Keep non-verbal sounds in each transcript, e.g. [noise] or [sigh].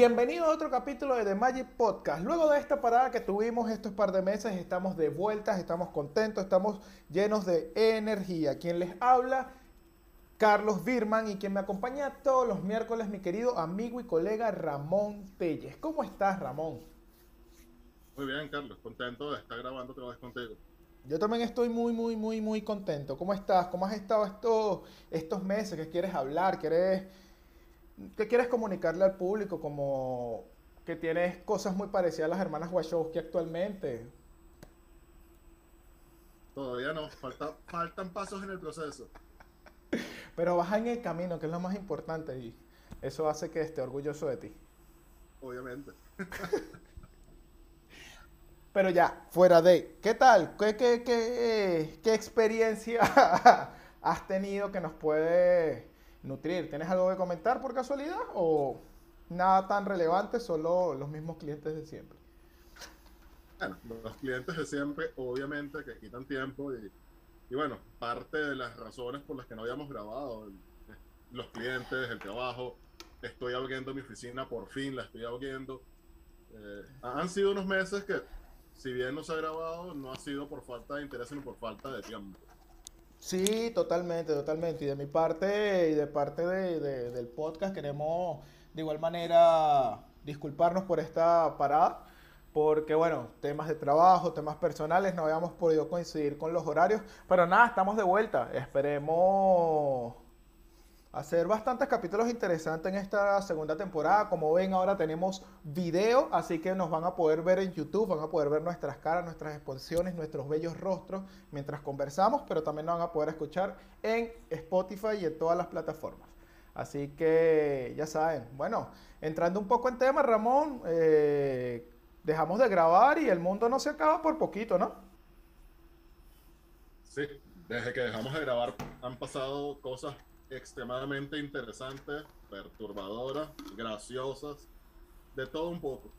Bienvenido a otro capítulo de The Magic Podcast. Luego de esta parada que tuvimos estos par de meses, estamos de vuelta, estamos contentos, estamos llenos de energía. Quien les habla, Carlos Birman, y quien me acompaña todos los miércoles, mi querido amigo y colega Ramón Telles. ¿Cómo estás, Ramón? Muy bien, Carlos, contento de estar grabando otra vez contigo. Yo también estoy muy, muy, muy, muy contento. ¿Cómo estás? ¿Cómo has estado estos, estos meses? ¿Qué quieres hablar? ¿Quieres ¿Qué quieres comunicarle al público? Como que tienes cosas muy parecidas a las hermanas Wachowski actualmente. Todavía no, faltan pasos en el proceso. Pero vas en el camino, que es lo más importante, y eso hace que esté orgulloso de ti. Obviamente. [laughs] Pero ya, fuera de, ¿qué tal? ¿Qué, qué, qué, qué experiencia [laughs] has tenido que nos puede nutrir. ¿Tienes algo que comentar por casualidad o nada tan relevante, solo los mismos clientes de siempre? Bueno, los clientes de siempre, obviamente, que quitan tiempo y, y bueno, parte de las razones por las que no habíamos grabado, los clientes, el trabajo, estoy abriendo mi oficina, por fin la estoy abriendo. Eh, han sido unos meses que, si bien no se ha grabado, no ha sido por falta de interés, sino por falta de tiempo. Sí, totalmente, totalmente. Y de mi parte y de parte de, del podcast queremos de igual manera disculparnos por esta parada, porque bueno, temas de trabajo, temas personales, no habíamos podido coincidir con los horarios, pero nada, estamos de vuelta. Esperemos hacer bastantes capítulos interesantes en esta segunda temporada. Como ven, ahora tenemos video, así que nos van a poder ver en YouTube, van a poder ver nuestras caras, nuestras exposiciones, nuestros bellos rostros mientras conversamos, pero también nos van a poder escuchar en Spotify y en todas las plataformas. Así que ya saben, bueno, entrando un poco en tema, Ramón, eh, dejamos de grabar y el mundo no se acaba por poquito, ¿no? Sí, desde que dejamos de grabar han pasado cosas extremadamente interesantes, perturbadoras, graciosas, de todo un poco.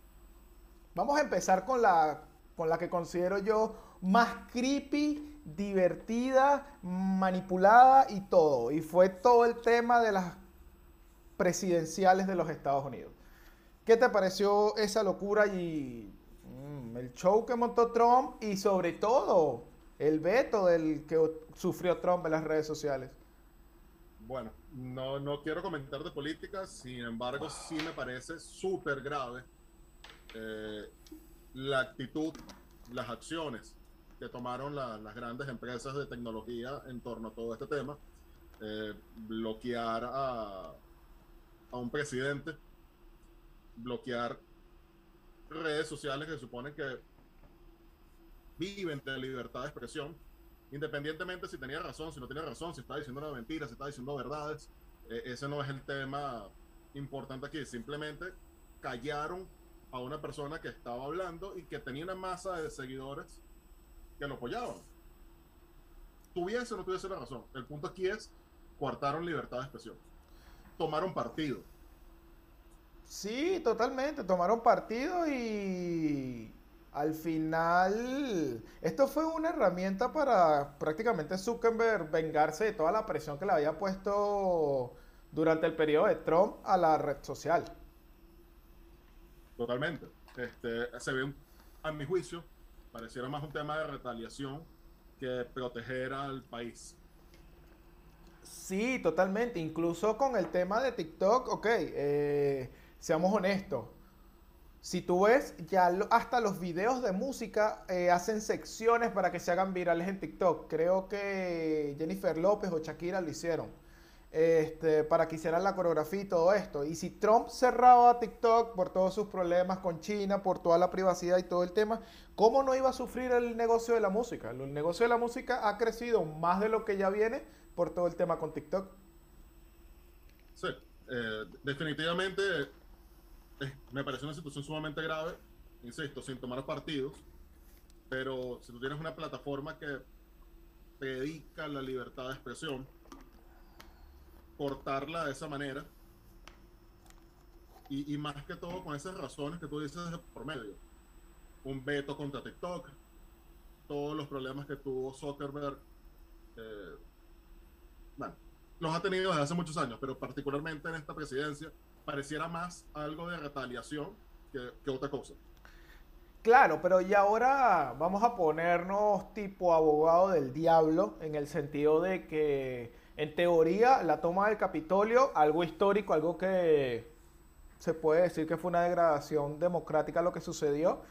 Vamos a empezar con la, con la que considero yo más creepy, divertida, manipulada y todo. Y fue todo el tema de las presidenciales de los Estados Unidos. ¿Qué te pareció esa locura y mm, el show que montó Trump y sobre todo el veto del que sufrió Trump en las redes sociales? Bueno, no, no quiero comentar de política, sin embargo, sí me parece súper grave eh, la actitud, las acciones que tomaron las grandes empresas de tecnología en torno a todo este tema. Eh, bloquear a, a un presidente, bloquear redes sociales que suponen que viven de libertad de expresión independientemente si tenía razón, si no tenía razón, si estaba diciendo una mentira, si estaba diciendo verdades, eh, ese no es el tema importante aquí. Simplemente callaron a una persona que estaba hablando y que tenía una masa de seguidores que lo apoyaban. Tuviese o no tuviese la razón. El punto aquí es, coartaron libertad de expresión. Tomaron partido. Sí, totalmente. Tomaron partido y al final, esto fue una herramienta para prácticamente Zuckerberg vengarse de toda la presión que le había puesto durante el periodo de Trump a la red social. Totalmente. Este, se ve, a mi juicio, pareciera más un tema de retaliación que proteger al país. Sí, totalmente. Incluso con el tema de TikTok, ok, eh, seamos honestos si tú ves, ya hasta los videos de música eh, hacen secciones para que se hagan virales en TikTok. Creo que Jennifer López o Shakira lo hicieron. Este, para que hicieran la coreografía y todo esto. Y si Trump cerraba TikTok por todos sus problemas con China, por toda la privacidad y todo el tema, ¿cómo no iba a sufrir el negocio de la música? El negocio de la música ha crecido más de lo que ya viene por todo el tema con TikTok. Sí, eh, definitivamente me parece una situación sumamente grave, insisto, sin tomar partidos, pero si tú tienes una plataforma que predica la libertad de expresión, cortarla de esa manera, y, más que todo con esas razones que tú dices por medio, un veto contra TikTok, todos los problemas que tuvo Zuckerberg, eh, bueno, los ha tenido desde hace muchos años, pero particularmente en esta presidencia, pareciera más algo de retaliación que, otra cosa. Claro, pero y ahora vamos a ponernos tipo abogado del diablo en el sentido de que en teoría la toma del Capitolio, algo histórico, algo que se puede decir que fue una degradación democrática lo que sucedió.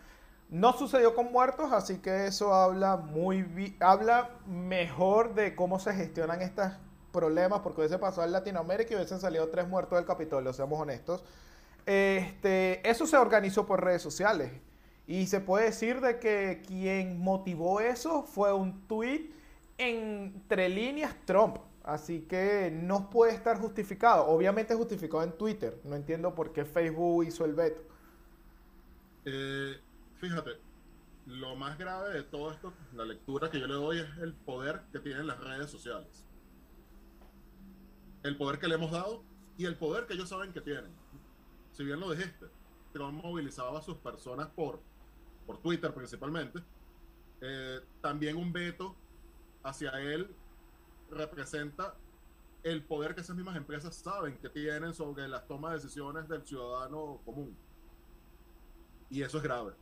No sucedió con muertos, así que eso habla muy habla mejor de cómo se gestionan estos problemas, porque hubiese pasado en Latinoamérica y hubiesen salido tres muertos del Capitolio, seamos honestos. Este, eso se organizó por redes sociales. Y se puede decir de que quien motivó eso fue un tweet entre líneas Trump. Así que no puede estar justificado. Obviamente justificado en Twitter. No entiendo por qué Facebook hizo el veto. Eh, fíjate, lo más grave de todo esto, la lectura que yo le doy es el poder que tienen las redes sociales. El poder que le hemos dado y el poder que ellos saben que tienen. Si bien lo dijiste, Trump movilizaba a sus personas por por Twitter principalmente, eh, también un veto hacia él representa el poder que esas mismas empresas saben que tienen sobre las tomas de decisiones del ciudadano común. Y eso es grave.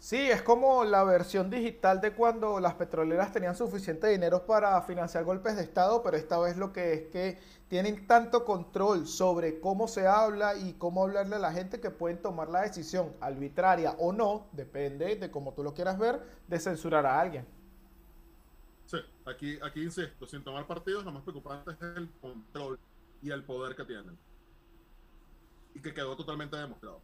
Sí, es como la versión digital de cuando las petroleras tenían suficiente dinero para financiar golpes de Estado, pero esta vez lo que es que tienen tanto control sobre cómo se habla y cómo hablarle a la gente que pueden tomar la decisión arbitraria o no, depende de cómo tú lo quieras ver, de censurar a alguien. Sí, aquí, aquí insisto, sin tomar partidos, lo más preocupante es el control y el poder que tienen. Y que quedó totalmente demostrado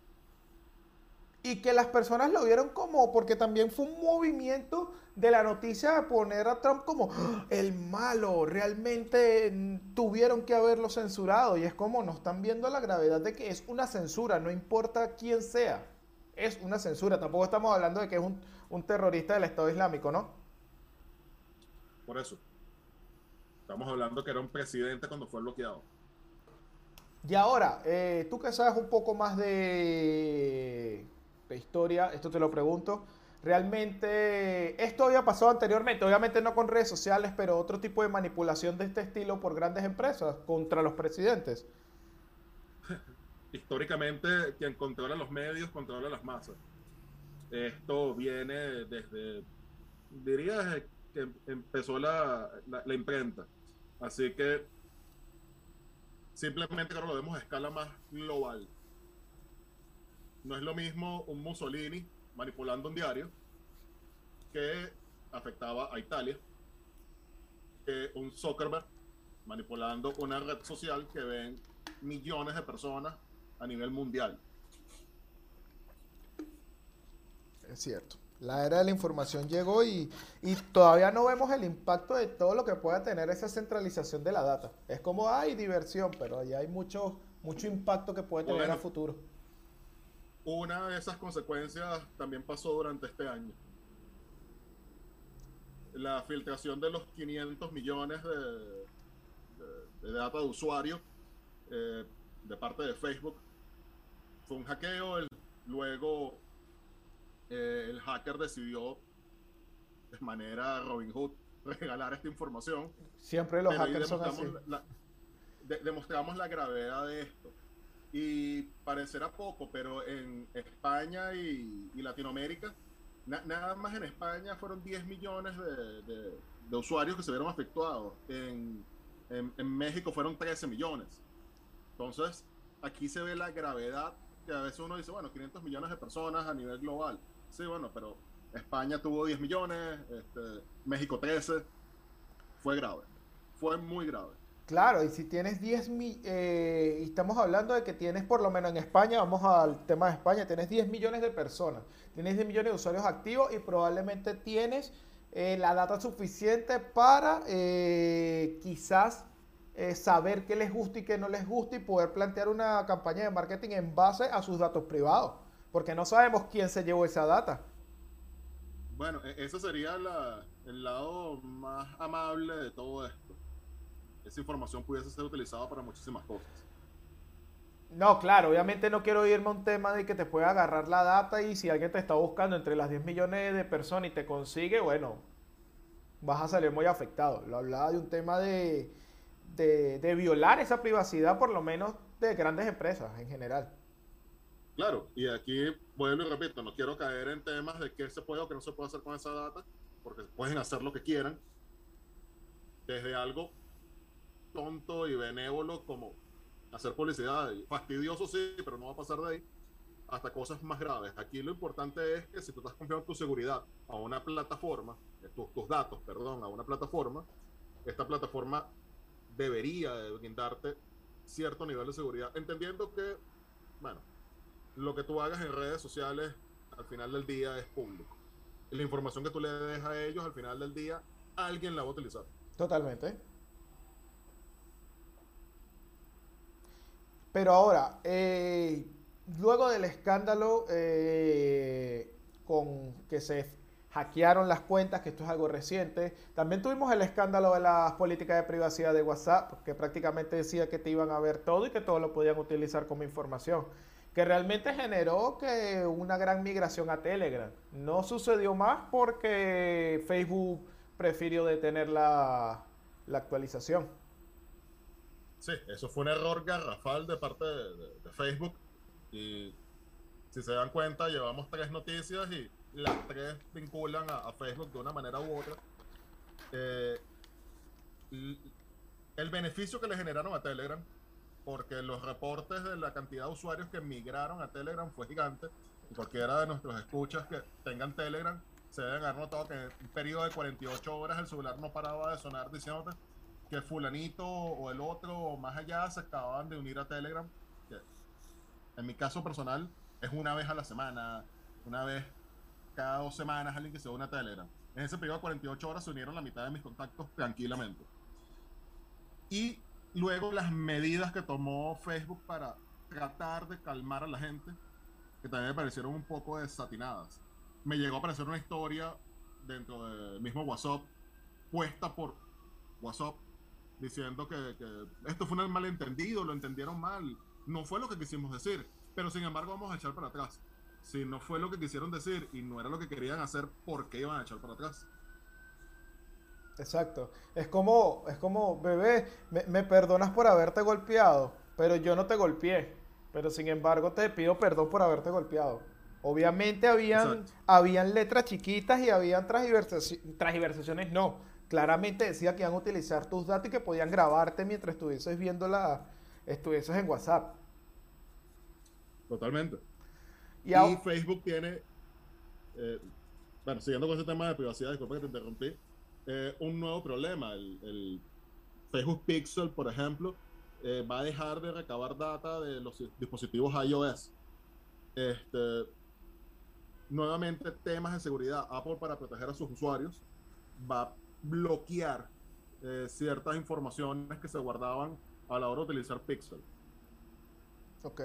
y que las personas lo vieron como, porque también fue un movimiento de la noticia de poner a Trump como ¡Ah! el malo, realmente tuvieron que haberlo censurado y es como no están viendo la gravedad de que es una censura, no importa quién sea, es una censura, tampoco estamos hablando de que es un, terrorista del Estado Islámico, ¿no? Por eso, estamos hablando que era un presidente cuando fue bloqueado. Y ahora, eh, tú que sabes un poco más de historia, esto te lo pregunto. Realmente, esto había pasado anteriormente, obviamente no con redes sociales, pero otro tipo de manipulación de este estilo por grandes empresas contra los presidentes. Históricamente, quien controla los medios controla las masas. Esto viene desde, diría, desde que empezó la, la, imprenta. Así que simplemente ahora lo vemos a escala más global. No es lo mismo un Mussolini manipulando un diario que afectaba a Italia que un Zuckerberg manipulando una red social que ven millones de personas a nivel mundial. Es cierto. La era de la información llegó y, todavía no vemos el impacto de todo lo que pueda tener esa centralización de la data. Es como hay diversión, pero ahí hay mucho, mucho impacto que puede tener a futuro. Una de esas consecuencias también pasó durante este año. La filtración de los 500 millones de, de, data de usuario eh, de parte de Facebook fue un hackeo. luego eh, el hacker decidió de manera Robin Hood [laughs] regalar esta información. Siempre los hackers son así. demostramos la gravedad de esto y parecerá poco, pero en España y, Latinoamérica, nada más en España fueron 10 millones de, usuarios que se vieron afectados. En, México fueron 13 millones. Entonces, aquí se ve la gravedad que a veces uno dice, bueno, 500 millones de personas a nivel global. Sí, bueno, pero España tuvo 10 millones, este, México 13. Fue grave. Fue muy grave. Claro, y si tienes 10 mil, eh, y estamos hablando de que tienes por lo menos en España, vamos al tema de España, tienes 10 millones de personas, tienes 10 millones de usuarios activos y probablemente tienes eh, la data suficiente para eh, quizás saber qué les gusta y qué no les gusta y poder plantear una campaña de marketing en base a sus datos privados, porque no sabemos quién se llevó esa data. Bueno, e-, ese sería el lado más amable de todo esto esa información pudiese ser utilizada para muchísimas cosas. No, claro, obviamente no quiero irme a un tema de que te pueda agarrar la data y si alguien te está buscando entre las 10 millones de personas y te consigue, bueno, vas a salir muy afectado. Lo hablaba de un tema de, de, violar esa privacidad, por lo menos de grandes empresas en general. Claro, y aquí, bueno y repito, no quiero caer en temas de qué se puede o qué no se puede hacer con esa data, porque pueden hacer lo que quieran, desde algo tonto y benévolo como hacer publicidad, fastidioso sí, pero no va a pasar de ahí, hasta cosas más graves. Aquí lo importante es que si tú estás confiando tu seguridad a una plataforma, eh, tus, tus datos, perdón, a una plataforma, esta plataforma debería brindarte cierto nivel de seguridad, entendiendo que, bueno, lo que tú hagas en redes sociales al final del día es público. La información que tú le des a ellos al final del día, alguien la va a utilizar. Totalmente. Pero ahora, eh, luego del escándalo eh, con que se hackearon las cuentas, que esto es algo reciente, también tuvimos el escándalo de las políticas de privacidad de WhatsApp, que prácticamente decía que te iban a ver todo y que todo lo podían utilizar como información, que realmente generó que una gran migración a Telegram. No sucedió más porque Facebook prefirió detener la, la actualización. Sí, eso fue un error garrafal de parte de, Facebook. Y si se dan cuenta, llevamos tres noticias y las tres vinculan a, a Facebook de una manera u otra. Eh, el beneficio que le generaron a Telegram, porque los reportes de la cantidad de usuarios que migraron a Telegram fue gigante. Y cualquiera de nuestros escuchas que tengan Telegram se deben haber notado que en un periodo de 48 horas el celular no paraba de sonar diciéndote que fulanito o el otro o más allá se acababan de unir a Telegram. En mi caso personal es una vez a la semana, una vez cada dos semanas alguien que se une a Telegram. En ese periodo de 48 horas se unieron la mitad de mis contactos tranquilamente. Y luego las medidas que tomó Facebook para tratar de calmar a la gente, que también me parecieron un poco desatinadas. Me llegó a aparecer una historia dentro del mismo WhatsApp, puesta por WhatsApp, diciendo que, que, esto fue un malentendido, lo entendieron mal, no fue lo que quisimos decir, pero sin embargo vamos a echar para atrás. Si no fue lo que quisieron decir y no era lo que querían hacer, ¿por qué iban a echar para atrás? Exacto. Es como, es como, bebé, me, me, perdonas por haberte golpeado, pero yo no te golpeé. Pero sin embargo te pido perdón por haberte golpeado. Obviamente habían, habían letras chiquitas y habían transversaciones, transversaciones, no. Claramente decía que iban a utilizar tus datos y que podían grabarte mientras estuvieses viendo la, estuvieses en WhatsApp. Totalmente. Y, y Facebook tiene, eh, bueno, siguiendo con ese tema de privacidad, disculpa que te interrumpí, eh, un nuevo problema. El, el, Facebook Pixel, por ejemplo, eh, va a dejar de recabar data de los dispositivos iOS. Este, nuevamente, temas de seguridad. Apple, para proteger a sus usuarios, va a bloquear eh, ciertas informaciones que se guardaban a la hora de utilizar Pixel. Ok.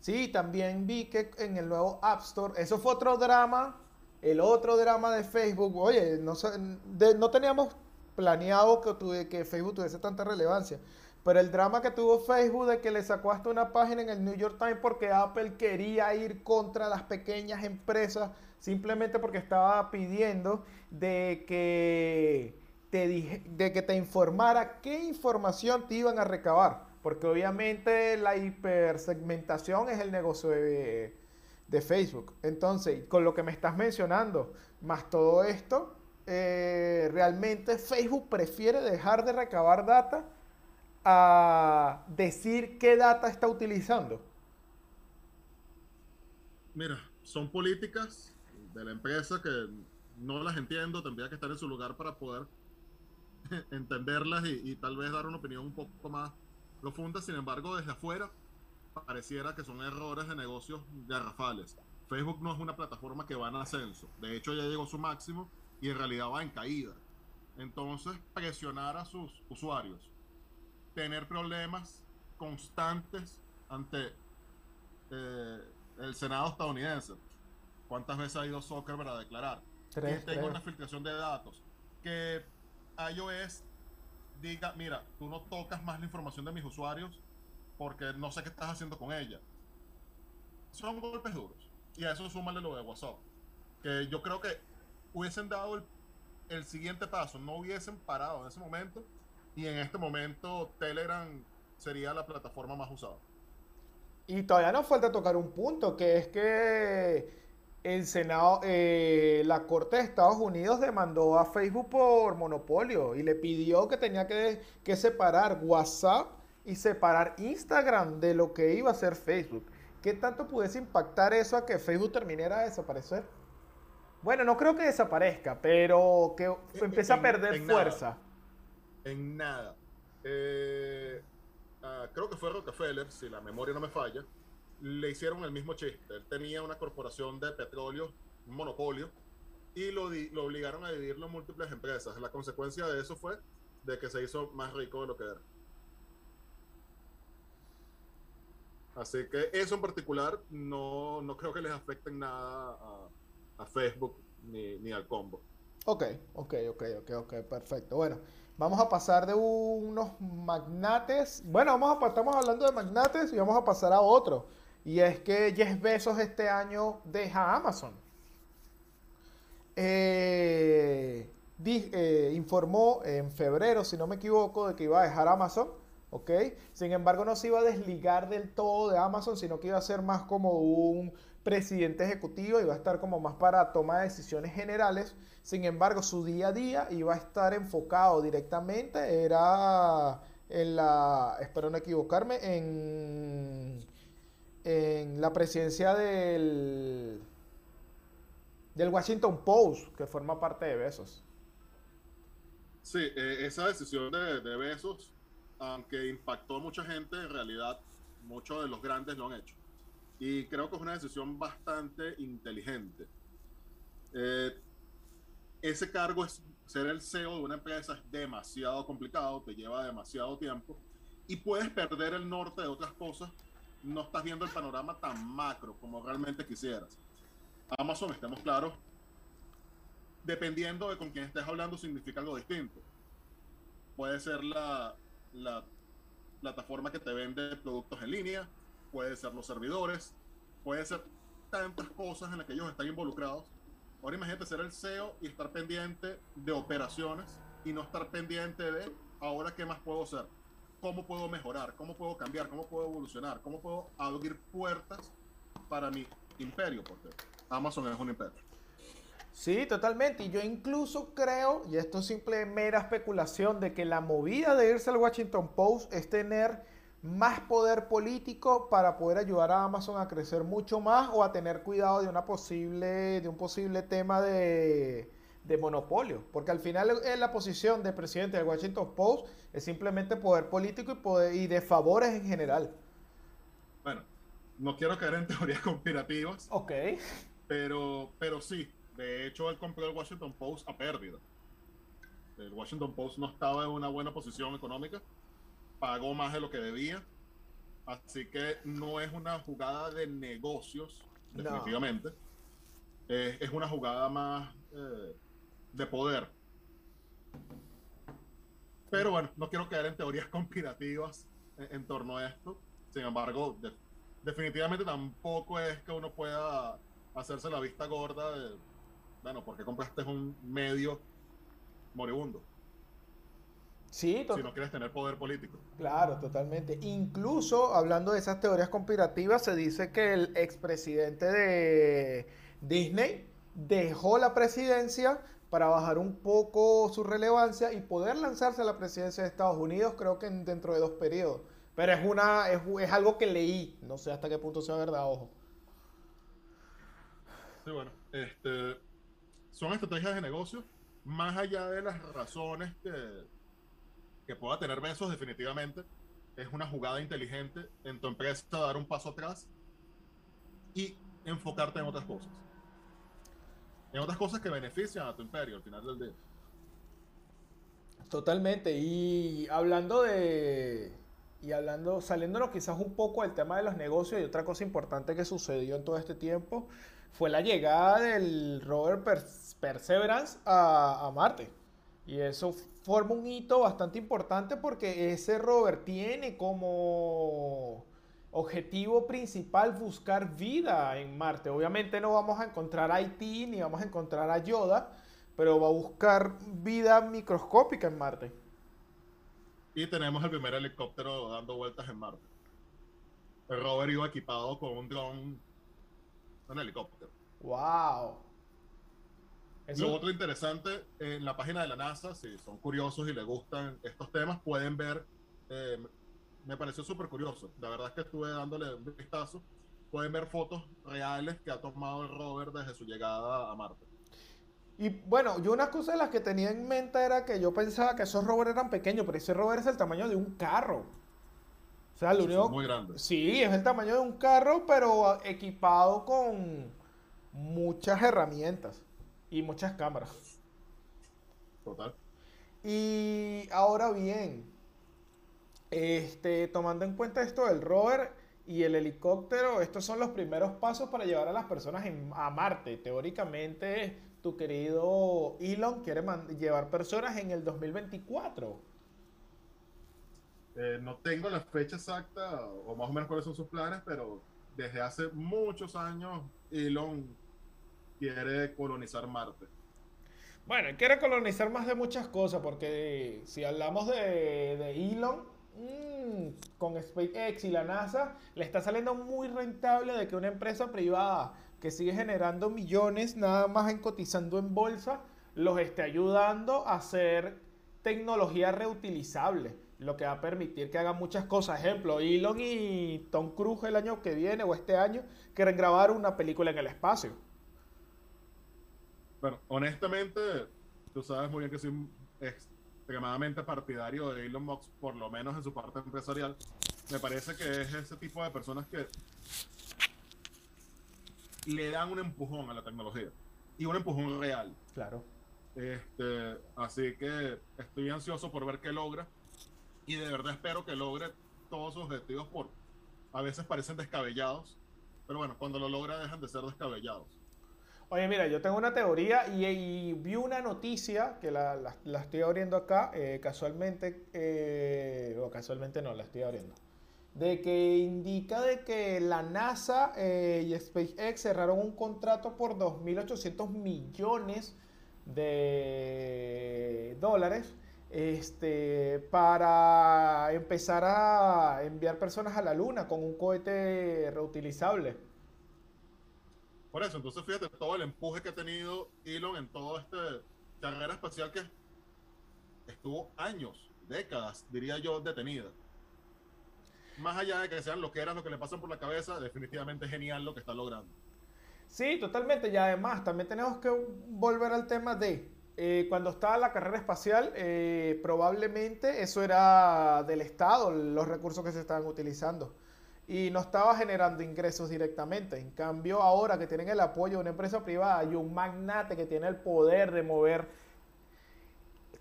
Sí, también vi que en el nuevo App Store, eso fue otro drama, el otro drama de Facebook. Oye, no, de, no teníamos planeado que, tuve, que Facebook tuviese tanta relevancia. Pero el drama que tuvo Facebook de que le sacó hasta una página en el New York Times porque Apple quería ir contra las pequeñas empresas simplemente porque estaba pidiendo de que te, dije, de que te informara qué información te iban a recabar. Porque obviamente la hipersegmentación es el negocio de, Facebook. Entonces, con lo que me estás mencionando, más todo esto, eh, realmente Facebook prefiere dejar de recabar data a decir qué data está utilizando. Mira, son políticas de la empresa que no las entiendo, tendría que estar en su lugar para poder [laughs] entenderlas y, y tal vez dar una opinión un poco más profunda. Sin embargo, desde afuera pareciera que son errores de negocios garrafales. Facebook no es una plataforma que va en ascenso. De hecho, ya llegó su máximo y en realidad va en caída. Entonces, presionar a sus usuarios, tener problemas constantes ante eh, el Senado estadounidense. ¿Cuántas veces ha ido Zuckerberg a declarar? Tres, que tenga tres. una filtración de datos. Que iOS diga, mira, tú no tocas más la información de mis usuarios porque no sé qué estás haciendo con ella. Son golpes duros. Y a eso súmale lo de WhatsApp. Que yo creo que hubiesen dado el, el, siguiente paso, no hubiesen parado en ese momento. Y en este momento Telegram sería la plataforma más usada. Y todavía nos falta tocar un punto, que es que el Senado, eh, la Corte de Estados Unidos demandó a Facebook por monopolio y le pidió que tenía que, que separar WhatsApp y separar Instagram de lo que iba a ser Facebook. ¿Qué tanto pudiese impactar eso a que Facebook terminara de desaparecer? Bueno, no creo que desaparezca, pero que empiece a perder fuerza. En nada. Eh, ah, creo que fue Rockefeller, si la memoria no me falla, le hicieron el mismo chiste. Él tenía una corporación de petróleo, un monopolio, y lo, lo obligaron a dividirlo en múltiples empresas. La consecuencia de eso fue de que se hizo más rico de lo que era. Así que eso en particular no, no creo que les afecte en nada a, a Facebook ni, ni, al combo. Ok, ok, ok, ok, ok, perfecto. Bueno, vamos a pasar de unos magnates. Bueno, vamos a, estamos hablando de magnates y vamos a pasar a otro. Y es que Jeff Bezos este año deja Amazon. Eh, eh, informó en febrero, si no me equivoco, de que iba a dejar Amazon ¿ok? Sin embargo, no se iba a desligar del todo de Amazon, sino que iba a ser más como un presidente ejecutivo, iba a estar como más para toma de decisiones generales. Sin embargo, su día a día iba a estar enfocado directamente, era en la, espero no equivocarme, en, en la presidencia del, del Washington Post, que forma parte de Besos. Sí, eh, esa decisión de, de Besos aunque impactó a mucha gente, en realidad muchos de los grandes lo han hecho. Y creo que es una decisión bastante inteligente. Eh, ese cargo es ser el CEO de una empresa es demasiado complicado, te lleva demasiado tiempo y puedes perder el norte de otras cosas. No estás viendo el panorama tan macro como realmente quisieras. Amazon, estemos claros, dependiendo de con quién estés hablando, significa algo distinto. Puede ser la, la plataforma que te vende productos en línea, puede ser los servidores, puede ser tantas cosas en las que ellos están involucrados. Ahora imagínate ser el CEO y estar pendiente de operaciones y no estar pendiente de ahora qué más puedo hacer, cómo puedo mejorar, cómo puedo cambiar, cómo puedo evolucionar, cómo puedo abrir puertas para mi imperio, porque Amazon es un imperio. Sí, totalmente. Y yo incluso creo, y esto es simple mera especulación, de que la movida de irse al Washington Post es tener más poder político para poder ayudar a Amazon a crecer mucho más o a tener cuidado de una posible, de un posible tema de, de monopolio. Porque al final en la posición de presidente del Washington Post es simplemente poder político y, poder, y de favores en general. Bueno, no quiero caer en [laughs] teorías conspirativas. Ok. Pero, pero sí, de hecho, él compró el Washington Post a pérdida. El Washington Post no estaba en una buena posición económica, pagó más de lo que debía, así que no es una jugada de negocios, definitivamente. es una jugada más eh, de poder. Pero bueno, no quiero caer en teorías [laughs] conspirativas en, torno a esto. Sin embargo, definitivamente tampoco es que uno pueda hacerse la vista gorda de, bueno, ¿por qué compraste un medio moribundo? Sí, si no quieres tener poder político. Claro, totalmente. Incluso hablando de esas teorías conspirativas, se dice que el expresidente de Disney dejó la presidencia para bajar un poco su relevancia y poder lanzarse a la presidencia de Estados Unidos, creo que dentro de dos periodos. Pero es una es, es algo que leí, no sé hasta qué punto sea verdad, ojo. Sí, bueno, este son estrategias de negocio, más allá de las razones que, que pueda tener Besos, definitivamente, es una jugada inteligente en tu empresa dar un paso atrás y enfocarte en otras cosas. En otras cosas que benefician a tu imperio al final del día. Totalmente. Y hablando de. Y hablando, saliéndonos quizás un poco del tema de los negocios y otra cosa importante que sucedió en todo este tiempo fue la llegada del rover Perseverance a, Marte. Y eso forma un hito bastante importante porque ese rover tiene como objetivo principal buscar vida en Marte. Obviamente no vamos a encontrar a Haití ni vamos a encontrar a Yoda, pero va a buscar vida microscópica en Marte. Y tenemos el primer helicóptero dando vueltas en Marte. el rover iba equipado con un dron, un helicóptero. ¡Wow! Lo otro interesante, en la página de la NASA, si son curiosos y les gustan estos temas, pueden ver, eh, me pareció súper curioso, la verdad es que estuve dándole un vistazo, pueden ver fotos reales que ha tomado el rover desde su llegada a Marte. Y bueno, yo una cosa de las que tenía en mente era que yo pensaba que esos rovers eran pequeños, pero ese rover es el tamaño de un carro. O sea, lo único... Muy grande. Sí, es el tamaño de un carro, pero equipado con muchas herramientas y muchas cámaras. Total. Y ahora bien, este, tomando en cuenta esto del rover y el helicóptero, estos son los primeros pasos para llevar a las personas a Marte. Teóricamente, tu querido Elon quiere llevar personas en el 2024. Eh, no tengo la fecha exacta o más o menos cuáles son sus planes, pero desde hace muchos años Elon quiere colonizar Marte. Bueno, quiere colonizar más de muchas cosas, porque si hablamos de, de Elon, mmm, con SpaceX y la NASA, le está saliendo muy rentable de que una empresa privada que sigue generando millones nada más en cotizando en bolsa, los esté ayudando a hacer tecnología reutilizable, lo que va a permitir que hagan muchas cosas. Ejemplo, Elon y Tom Cruise el año que viene o este año quieren grabar una película en el espacio. Bueno, honestamente, tú sabes muy bien que soy extremadamente partidario de Elon Musk, por lo menos en su parte empresarial. Me parece que es ese tipo de personas que le dan un empujón a la tecnología y un empujón real. Claro. Este, así que estoy ansioso por ver qué logra y de verdad espero que logre todos sus objetivos por a veces parecen descabellados, pero bueno, cuando lo logra dejan de ser descabellados. Oye, mira, yo tengo una teoría y, vi una noticia que la, estoy abriendo acá, eh, casualmente, eh, o casualmente no, la estoy abriendo de que indica de que la NASA eh, y SpaceX cerraron un contrato por 2.800 millones de dólares este, para empezar a enviar personas a la Luna con un cohete reutilizable. Por eso, entonces fíjate todo el empuje que ha tenido Elon en toda esta carrera espacial que estuvo años, décadas, diría yo, detenida más allá de que sean lo que eran, lo que le pasan por la cabeza, definitivamente es genial lo que está logrando. Sí, totalmente. Y además, también tenemos que volver al tema de eh, cuando estaba la carrera espacial, eh, probablemente eso era del Estado, los recursos que se estaban utilizando. Y no estaba generando ingresos directamente. En cambio, ahora que tienen el apoyo de una empresa privada y un magnate que tiene el poder de mover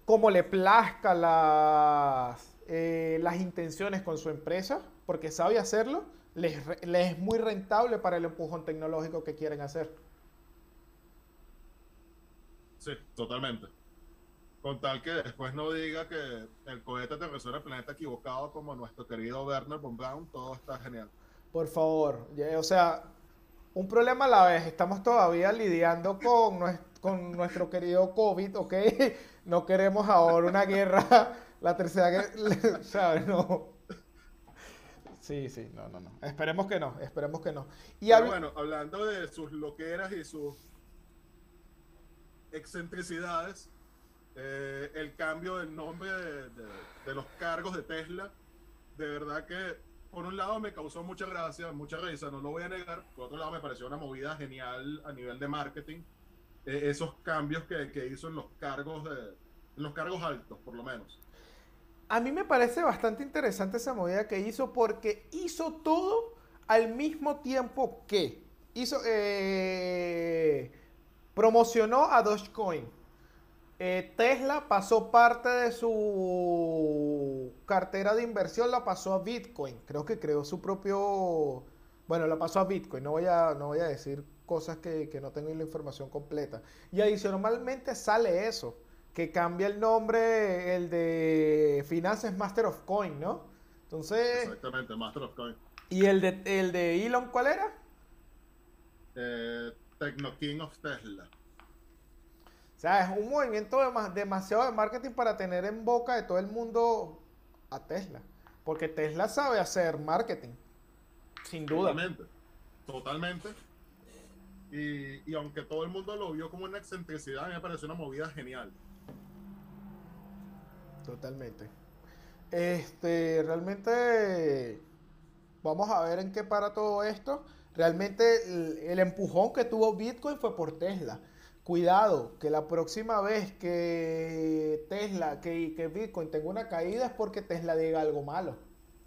como le plazca las, eh, las intenciones con su empresa, porque sabe hacerlo, les, es muy rentable para el empujón tecnológico que quieren hacer. Sí, totalmente. Con tal que después no diga que el cohete aterrizó en el planeta equivocado como nuestro querido Werner von Braun, todo está genial. Por favor, o sea, un problema a la vez. Estamos todavía lidiando con, con nuestro querido COVID, ¿ok? [laughs] No queremos ahora una guerra [laughs] la tercera que, [laughs] ¿sabes? No. Sí, sí, no, no, no. Esperemos que no, esperemos que no. Y bueno, hablando de sus loqueras y sus excentricidades, eh, el cambio del nombre de, los cargos de Tesla, de verdad que por un lado me causó mucha gracia, mucha risa, no lo voy a negar, por otro lado me pareció una movida genial a nivel de marketing, eh, esos cambios que, que, hizo en los cargos de, en los cargos altos, por lo menos. A mí me parece bastante interesante esa movida que hizo porque hizo todo al mismo tiempo que hizo eh, promocionó a Dogecoin. Eh, Tesla pasó parte de su cartera de inversión, la pasó a Bitcoin. Creo que creó su propio, bueno, la pasó a Bitcoin. No voy a, no voy a decir cosas que, que no tengo la información completa. Y adicionalmente sale eso que cambia el nombre, el de Finances Master of Coin, ¿no? Entonces... Exactamente, Master of Coin. ¿Y el de, el de Elon cuál era? Eh, Techno King of Tesla. O sea, es un movimiento demasiado de marketing para tener en boca de todo el mundo a Tesla. Porque Tesla sabe hacer marketing. Sin duda. Totalmente. Totalmente. Y, y aunque todo el mundo lo vio como una excentricidad, a mí me pareció una movida genial. Totalmente. Este, realmente vamos a ver en qué para todo esto. Realmente el, el empujón que tuvo Bitcoin fue por Tesla. Cuidado, que la próxima vez que Tesla, que, que Bitcoin tenga una caída es porque Tesla diga algo malo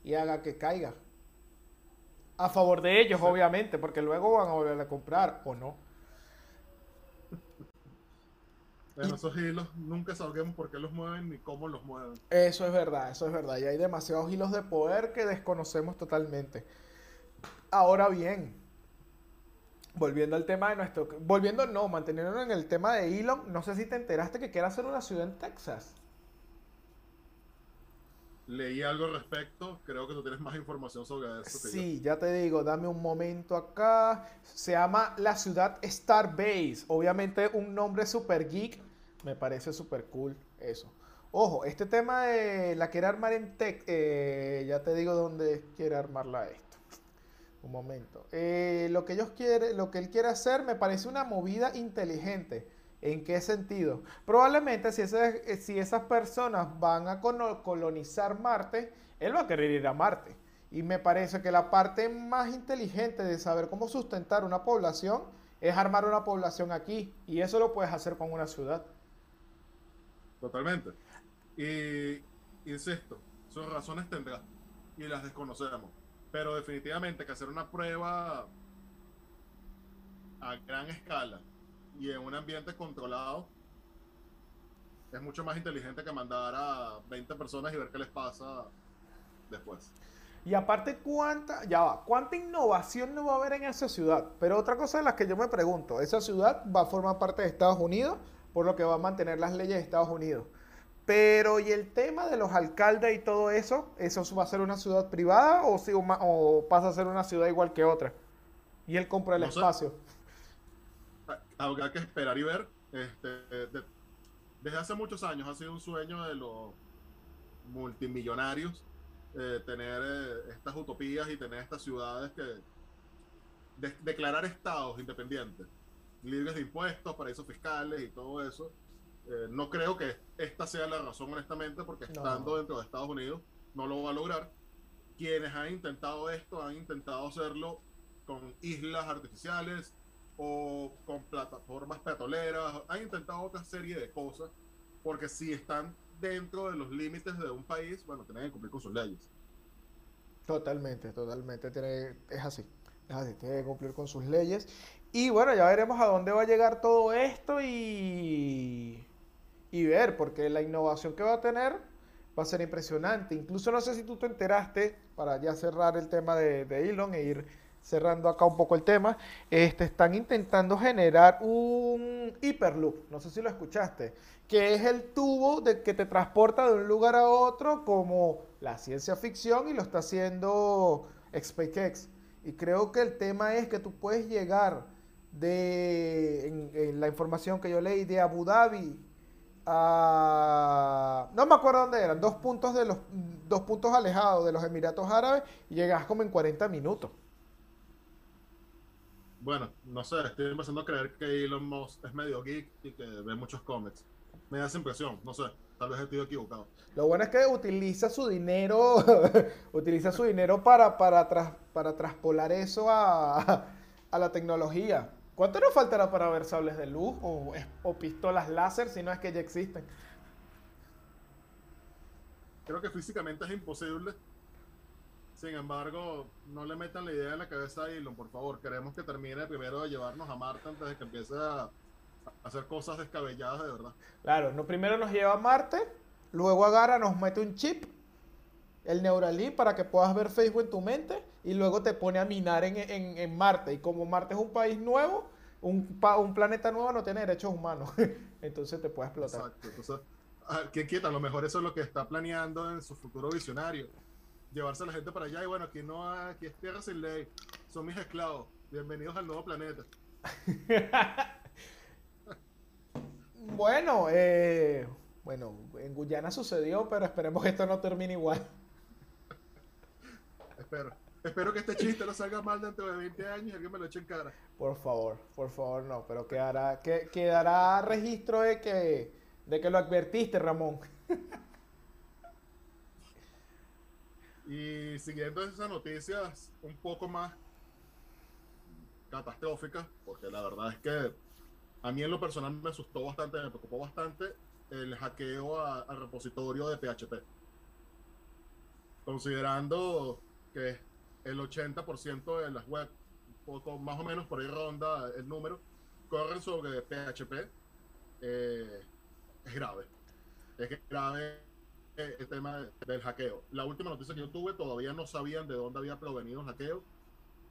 y haga que caiga. A favor de ellos, obviamente, porque luego van a volver a comprar o no. En esos hilos nunca sabemos por qué los mueven ni cómo los mueven. Eso es verdad, eso es verdad. Y hay demasiados hilos de poder que desconocemos totalmente. Ahora bien, volviendo al tema de nuestro... Volviendo, no, manteniéndonos en el tema de Elon, no sé si te enteraste que quiere hacer una ciudad en Texas. Leí algo al respecto, creo que tú tienes más información sobre eso. yo. Sí, ya te digo, dame un momento acá. Se llama la ciudad Starbase. Obviamente un nombre super geek. Me parece super cool eso. Ojo, este tema de la quiere armar en Tech. eh, ya te digo dónde quiere armarla esto. Un momento. Eh, lo que ellos quieren, lo que él quiere hacer me parece una movida inteligente. ¿En qué sentido? Probablemente si, eh, si esas personas van a colonizar Marte, él va a querer ir a Marte. Y me parece que la parte más inteligente de saber cómo sustentar una población es armar una población aquí. Y eso lo puedes hacer con una ciudad. Totalmente. Y insisto, sus razones tendrá y las desconocemos. Pero definitivamente que hacer una prueba a gran escala y en un ambiente controlado es mucho más inteligente que mandar a 20 personas y ver qué les pasa después. Y aparte, ¿cuánta, ya va, cuánta innovación no va a haber en esa ciudad? Pero otra cosa de las que yo me pregunto, esa ciudad va a formar parte de Estados Unidos, por lo que va a mantener las leyes de Estados Unidos. Pero, ¿y el tema de los alcaldes y todo eso? ¿Eso va a ser una ciudad privada o, si- o pasa a ser una ciudad igual que otra? Y él compra el No sé. espacio. Habrá que esperar y ver. Este, de- desde hace muchos años ha sido un sueño de los multimillonarios eh, tener eh, estas utopías y tener estas ciudades que de- declarar estados independientes, libres de impuestos, paraísos fiscales y todo eso. Eh, no creo que esta sea la razón, honestamente, porque No. estando dentro de Estados Unidos no lo va a lograr. Quienes han intentado esto han intentado hacerlo con islas artificiales o con plataformas petroleras, han intentado otra serie de cosas, porque si están dentro de los límites de un país, bueno, tienen que cumplir con sus leyes. Totalmente, totalmente. Tiene, es así. Es así. Tiene que cumplir con sus leyes. Y bueno, ya veremos a dónde va a llegar todo esto y, y ver, porque la innovación que va a tener va a ser impresionante. Incluso no sé si tú te enteraste, para ya cerrar el tema de, Elon e ir cerrando acá un poco el tema, este, están intentando generar un Hyperloop, no sé si lo escuchaste, que es el tubo de, que te transporta de un lugar a otro como la ciencia ficción y lo está haciendo SpaceX. Y creo que el tema es que tú puedes llegar de, en la información que yo leí, de Abu Dhabi a... No me acuerdo dónde eran, dos puntos, de los, dos puntos alejados de los Emiratos Árabes y llegas como en 40 minutos. Bueno, no sé, estoy empezando a creer que Elon Musk es medio geek y que ve muchos cómics. Me da esa impresión, no sé, tal vez estoy equivocado. Lo bueno es que utiliza su dinero, [laughs] utiliza su dinero para, para, tras- para traspolar eso a, [laughs] a la tecnología. ¿Cuánto nos faltará para ver sables de luz o, pistolas láser si no es que ya existen? Creo que físicamente es imposible. Sin embargo, no le metan la idea en la cabeza a Elon, por favor. Queremos que termine primero de llevarnos a Marte antes de que empiece a a hacer cosas descabelladas de verdad. Claro, no, primero nos lleva a Marte, luego agarra, nos mete un chip, el Neuralink, para que puedas ver Facebook en tu mente, y luego te pone a minar en, en- en Marte. Y como Marte es un país nuevo, un, pa- un planeta nuevo no tiene derechos humanos, [laughs] entonces te puede explotar. Exacto. Entonces, ah, ¿quién quita? A lo mejor eso es lo que está planeando en su futuro visionario. Llevarse a la gente para allá y bueno, aquí no aquí es tierra sin ley. Son mis esclavos. Bienvenidos al nuevo planeta. [laughs] Bueno, eh, bueno, en Guyana sucedió, pero esperemos que esto no termine igual. Espero. Espero que este chiste no salga mal dentro de 20 años y alguien me lo eche en cara. Por favor, por favor, no, pero quedará, que, quedará registro de que, de que lo advertiste, Ramón. Y siguiendo esas noticias un poco más catastróficas, porque la verdad es que a mí en lo personal me asustó bastante, me preocupó bastante el hackeo al repositorio de PHP. Considerando que el 80% de las web, poco más o menos por ahí ronda el número, corren sobre PHP, eh, es grave. Es grave el tema del hackeo. La última noticia que yo tuve, todavía no sabían de dónde había provenido el hackeo.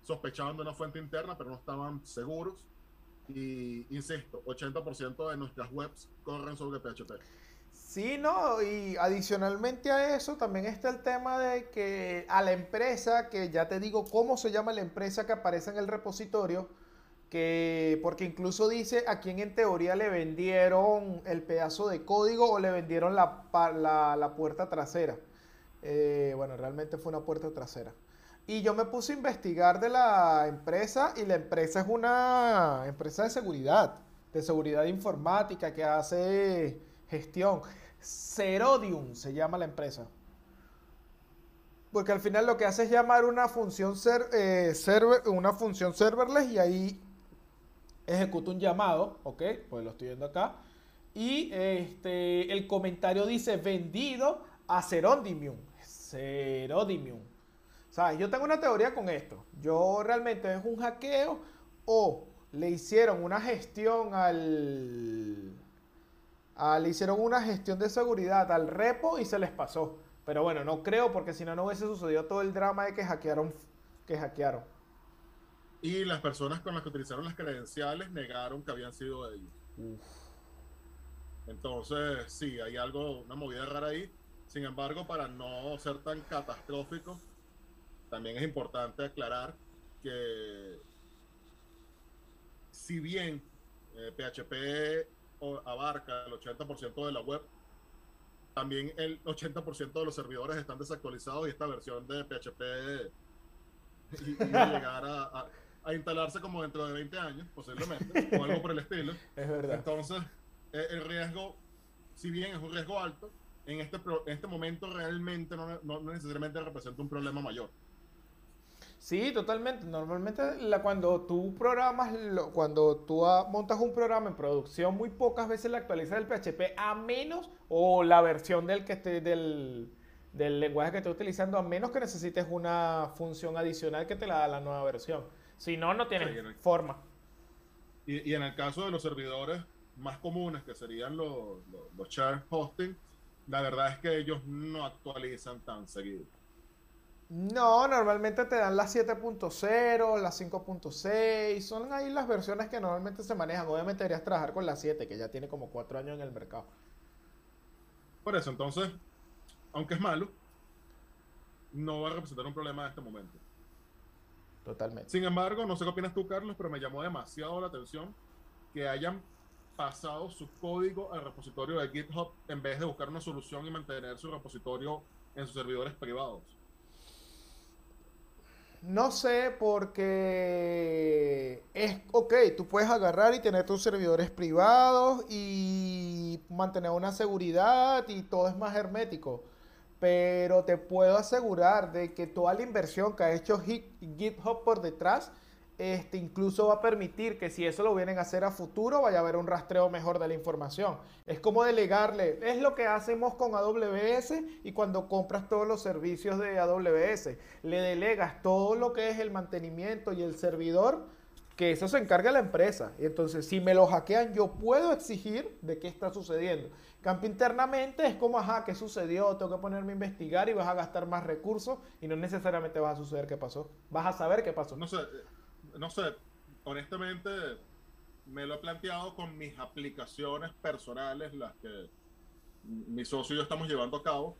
Sospechaban de una fuente interna, pero no estaban seguros. Y insisto, 80% de nuestras webs corren sobre PHP. Sí, no, y adicionalmente a eso también está el tema de que a la empresa, que ya te digo cómo se llama la empresa que aparece en el repositorio, que porque incluso dice a quién en teoría le vendieron el pedazo de código o le vendieron la, la, puerta trasera. Eh, bueno, realmente fue una puerta trasera. Y yo me puse a investigar de la empresa y la empresa es una empresa de seguridad, de seguridad informática que hace gestión. Cerodium se llama la empresa. Porque al final lo que hace es llamar una función, ser, eh, server, una función serverless y ahí ejecuta un llamado, ¿ok? Pues lo estoy viendo acá. Y este, el comentario dice vendido a Cerondimium. Cerondimium. ¿Sabes? Yo tengo una teoría con esto. Yo realmente es un hackeo o le hicieron una gestión al... le hicieron una gestión de seguridad al repo y se les pasó. Pero bueno, no creo porque si no, no hubiese sucedido todo el drama de que hackearon. Que hackearon. Y las personas con las que utilizaron las credenciales negaron que habían sido ellos. Entonces, sí, hay algo, una movida rara ahí. Sin embargo, para no ser tan catastrófico, también es importante aclarar que si bien PHP eh, abarca el 80% de la web, también el 80% de los servidores están desactualizados y esta versión de PHP iba [laughs] a llegar a, a instalarse como dentro de 20 años, posiblemente, [laughs] o algo por el estilo. Es verdad. Entonces, eh, el riesgo, si bien es un riesgo alto, en este, en este momento realmente no, no, necesariamente representa un problema mayor. Sí, totalmente. Normalmente la, cuando tú programas, cuando tú montas un programa en producción, muy pocas veces le actualizas el PHP a menos o la versión del que esté del, del lenguaje que estés utilizando, a menos que necesites una función adicional que te la da la nueva versión. Si no, no tiene forma. Y, en el caso de los servidores más comunes, que serían los, los, share hosting, la verdad es que ellos no actualizan tan seguido. No, normalmente te dan las 7.0, las 5.6, son ahí las versiones que normalmente se manejan. Obviamente deberías trabajar con la 7, que ya tiene como 4 años en el mercado. Por eso, entonces, aunque es malo, no va a representar un problema en este momento. Totalmente. Sin embargo, no sé qué opinas tú, Carlos, pero me llamó demasiado la atención que hayan pasado su código al repositorio de GitHub en vez de buscar una solución y mantener su repositorio en sus servidores privados. No sé porque es ok, tú puedes agarrar y tener tus servidores privados y mantener una seguridad y todo es más hermético. Pero te puedo asegurar de que toda la inversión que ha hecho GitHub por detrás, este, incluso va a permitir que si eso lo vienen a hacer a futuro, vaya a haber un rastreo mejor de la información. Es como delegarle, es lo que hacemos con AWS y cuando compras todos los servicios de AWS, le delegas todo lo que es el mantenimiento y el servidor, que eso se encarga la empresa. Y entonces, si me lo hackean, yo puedo exigir de qué está sucediendo. Cambio internamente es como, ajá, ¿qué sucedió? Tengo que ponerme a investigar y vas a gastar más recursos y no necesariamente vas a suceder qué pasó. Vas a saber qué pasó. No sé, no sé, honestamente me lo he planteado con mis aplicaciones personales, las que mi socio y yo estamos llevando a cabo.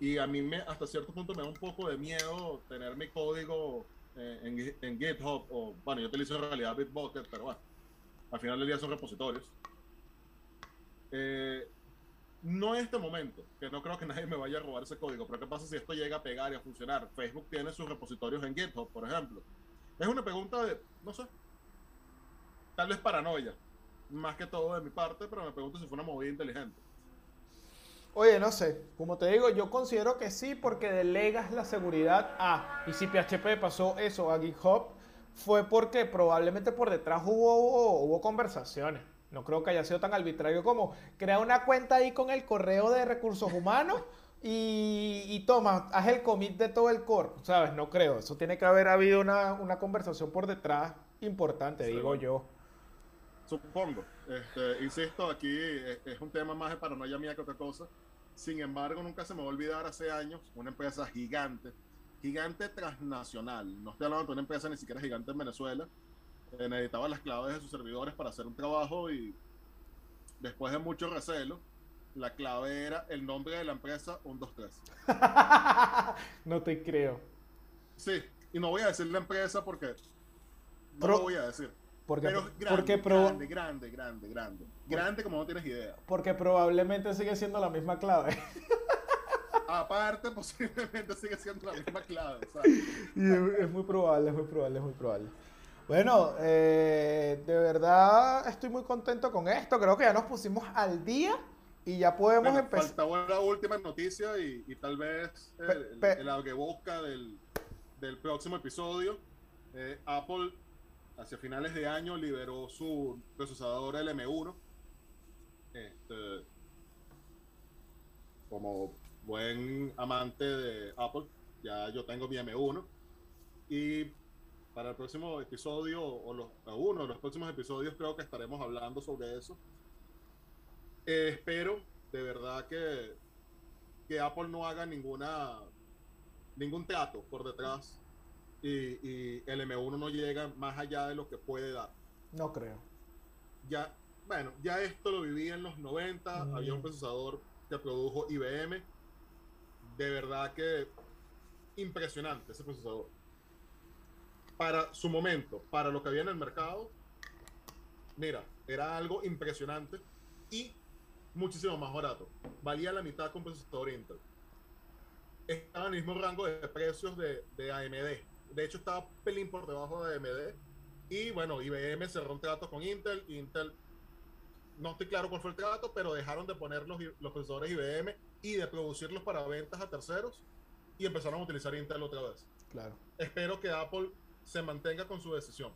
Y a mí me, hasta cierto punto me da un poco de miedo tener mi código eh, en, en, GitHub o, bueno, yo utilizo en realidad Bitbucket, pero bueno, al final del día son repositorios. Eh, no en este momento, que no creo que nadie me vaya a robar ese código, pero ¿qué pasa si esto llega a pegar y a funcionar? Facebook tiene sus repositorios en GitHub, por ejemplo. Es una pregunta de, no sé, tal vez paranoia, más que todo de mi parte, pero me pregunto si fue una movida inteligente. Oye, no sé, como te digo, yo considero que sí porque delegas la seguridad a, y si PHP pasó eso a GitHub, fue porque probablemente por detrás hubo, hubo, conversaciones. No creo que haya sido tan arbitrario como crear una cuenta ahí con el correo de recursos humanos y, toma, haz el commit de todo el core, ¿sabes? No creo. Eso tiene que haber habido una, una conversación por detrás importante, digo yo. Supongo. Este, insisto, aquí es un tema más de paranoia mía que otra cosa. Sin embargo, nunca se me va a olvidar hace años una empresa gigante, gigante transnacional. No estoy hablando de una empresa ni siquiera gigante en Venezuela. Eh, necesitaba las claves de sus servidores para hacer un trabajo y después de mucho recelo, la clave era el nombre de la empresa 123. [laughs] no te creo. Sí, y no voy a decir la empresa porque no lo voy a decir. Porque, Pero grande, grande, grande, grande, grande. Grande como no tienes idea. Porque probablemente sigue siendo la misma clave. [laughs] Aparte, posiblemente sigue siendo la misma clave. [laughs] es, muy probable, es muy probable, es muy probable. Bueno, eh, de verdad estoy muy contento con esto. Creo que ya nos pusimos al día y ya podemos empezar. Falta la última noticia y, tal vez el, el, busca del, del próximo episodio. Eh, Apple hacia finales de año liberó su procesador LM1. Este, como buen amante de Apple, ya yo tengo mi M1. Y para el próximo episodio, o, los, uno de los próximos episodios, creo que estaremos hablando sobre eso. Eh, espero de verdad que, que Apple no haga ninguna ningún trato por detrás y, el M1 no llega más allá de lo que puede dar. No creo. Ya, bueno, ya esto lo viví en los 90, mm. había un procesador que produjo IBM. De verdad que impresionante ese procesador. Para su momento, para lo que había en el mercado, mira, era algo impresionante y muchísimo más barato. Valía la mitad con procesador Intel. Estaba en el mismo rango de precios de, de AMD de hecho, estaba pelín por debajo de AMD. Y bueno, IBM cerró un trato con Intel. Intel, no estoy claro cuál fue el trato, pero dejaron de poner los, los procesadores IBM y de producirlos para ventas a terceros y empezaron a utilizar Intel otra vez. Claro. Espero que Apple se mantenga con su decisión.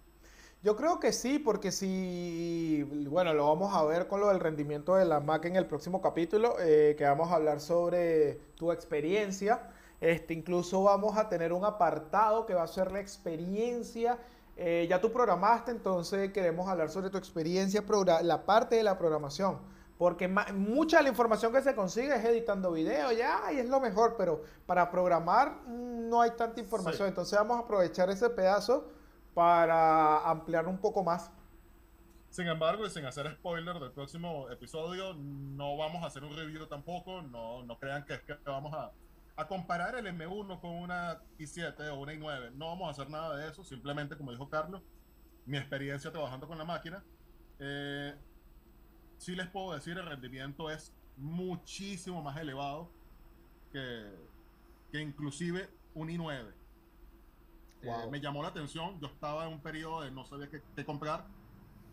Yo creo que sí, porque si, bueno, lo vamos a ver con lo del rendimiento de la Mac en el próximo capítulo, eh, que vamos a hablar sobre tu experiencia este, incluso vamos a tener un apartado que va a ser la experiencia. Eh, ya tú programaste, entonces queremos hablar sobre tu experiencia, la parte de la programación. Porque mucha de la información que se consigue es editando video, ya, y es lo mejor, pero para programar mm, no hay tanta información. Entonces vamos a aprovechar ese pedazo para ampliar un poco más. Sin embargo, y sin hacer spoiler del próximo episodio, no vamos a hacer un review tampoco. No, no crean que es que vamos a, a comparar el M1 con una i7 o una i9. No vamos a hacer nada de eso, simplemente como dijo Carlos, mi experiencia trabajando con la máquina. Eh, sí les puedo decir, el rendimiento es muchísimo más elevado que, que inclusive un i9. Eh, me llamó la atención, yo estaba en un periodo de no sabía qué, comprar,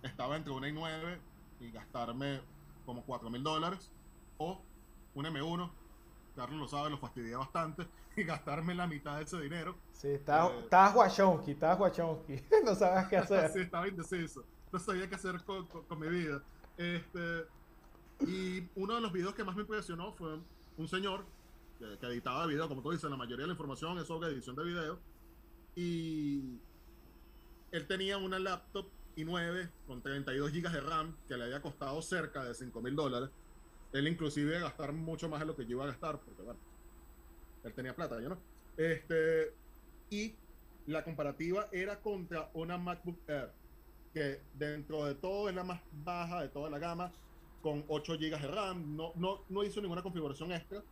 estaba entre una i9 y gastarme como 4 mil dólares o un M1 Carlos lo sabe, lo fastidié bastante [laughs] y gastarme la mitad de ese dinero. Sí, estabas eh, estaba guachonki, estabas guachonki, [laughs] no sabes qué hacer. [laughs] sí, estaba indeciso, no sabía qué hacer con, con, mi vida. Este, y uno de los videos que más me impresionó fue un señor que, que, editaba video, como tú dices, la mayoría de la información es sobre edición de video. Y él tenía una laptop i9 con 32 GB de RAM que le había costado cerca de 5 mil dólares él inclusive gastar mucho más de lo que yo iba a gastar, porque bueno, él tenía plata, yo no. Este, y la comparativa era contra una MacBook Air, que dentro de todo es la más baja de toda la gama, con 8 GB de RAM, no, no, no hizo ninguna configuración extra,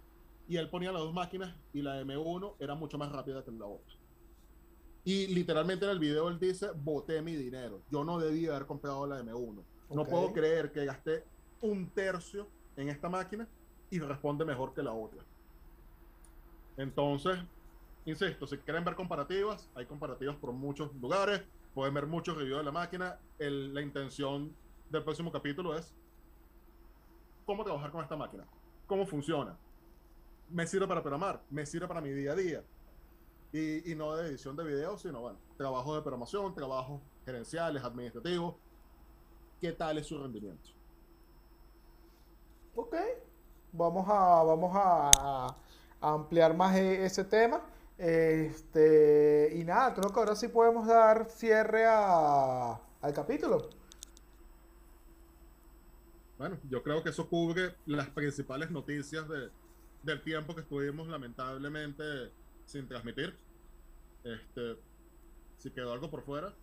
y él ponía las dos máquinas y la M1 era mucho más rápida que la otra. Y literalmente en el video él dice, boté mi dinero, yo no debía haber comprado la M1. No puedo creer que gasté un tercio en esta máquina y responde mejor que la otra. Entonces, insisto, si quieren ver comparativas, hay comparativas por muchos lugares, pueden ver muchos reviews de la máquina. la intención del próximo capítulo es cómo trabajar con esta máquina, cómo funciona, me sirve para programar, me sirve para mi día a día. Y, y no de edición de videos, sino, bueno, trabajo de programación, trabajos gerenciales, administrativos. ¿Qué tal es su rendimiento? Ok, vamos a, vamos a, ampliar más e, ese tema. Este, y nada, creo que ahora sí podemos dar cierre a, al capítulo. Bueno, yo creo que eso cubre las principales noticias de, del tiempo que estuvimos lamentablemente sin transmitir. Este, si quedó algo por fuera.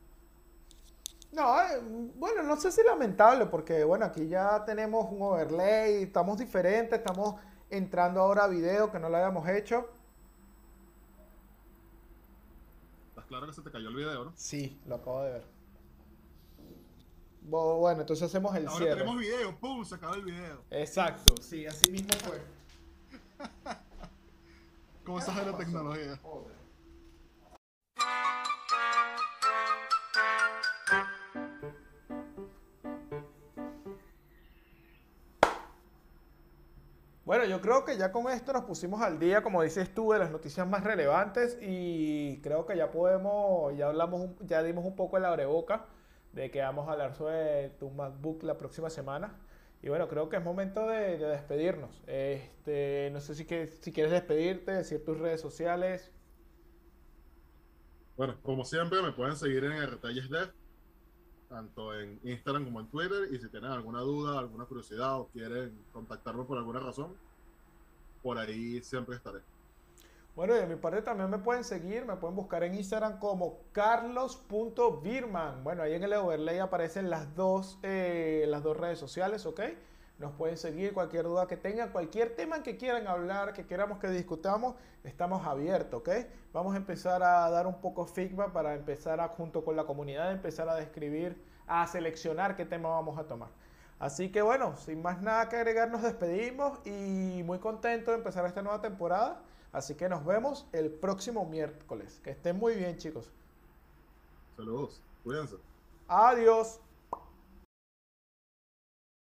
No, eh, bueno, no sé si lamentable, porque bueno, aquí ya tenemos un overlay, estamos diferentes, estamos entrando ahora a video que no lo habíamos hecho. ¿Estás claro que se te cayó el video, no? Sí, lo acabo de ver. Bueno, entonces hacemos el ahora tenemos video, ¡pum! Se acabó el video. Exacto, sí, así mismo fue. [laughs] Cosas de la tecnología. Bueno, yo creo que ya con esto nos pusimos al día, como dices tú, de las noticias más relevantes y creo que ya podemos, ya hablamos, ya dimos un poco el abreboca de que vamos a hablar sobre tu MacBook la próxima semana. Y bueno, creo que es momento de, despedirnos. Este, no sé si, que, si quieres despedirte, decir tus redes sociales. Bueno, como siempre, me pueden seguir en RTYesDev, tanto en Instagram como en Twitter. Y si tienen alguna duda, alguna curiosidad o quieren contactarme por alguna razón, por ahí siempre estaré. Bueno, y de mi parte también me pueden seguir, me pueden buscar en Instagram como carlos.birman. Bueno, ahí en el overlay aparecen las dos, eh, las dos redes sociales, ¿ok? Nos pueden seguir cualquier duda que tengan, cualquier tema que quieran hablar, que queramos que discutamos, estamos abiertos, ¿ok? Vamos a empezar a dar un poco feedback para empezar a, junto con la comunidad, empezar a describir, a seleccionar qué tema vamos a tomar. Así que bueno, sin más nada que agregar, nos despedimos y muy contento de empezar esta nueva temporada. Así que nos vemos el próximo miércoles. Que estén muy bien, chicos. Saludos. Cuídense. Adiós.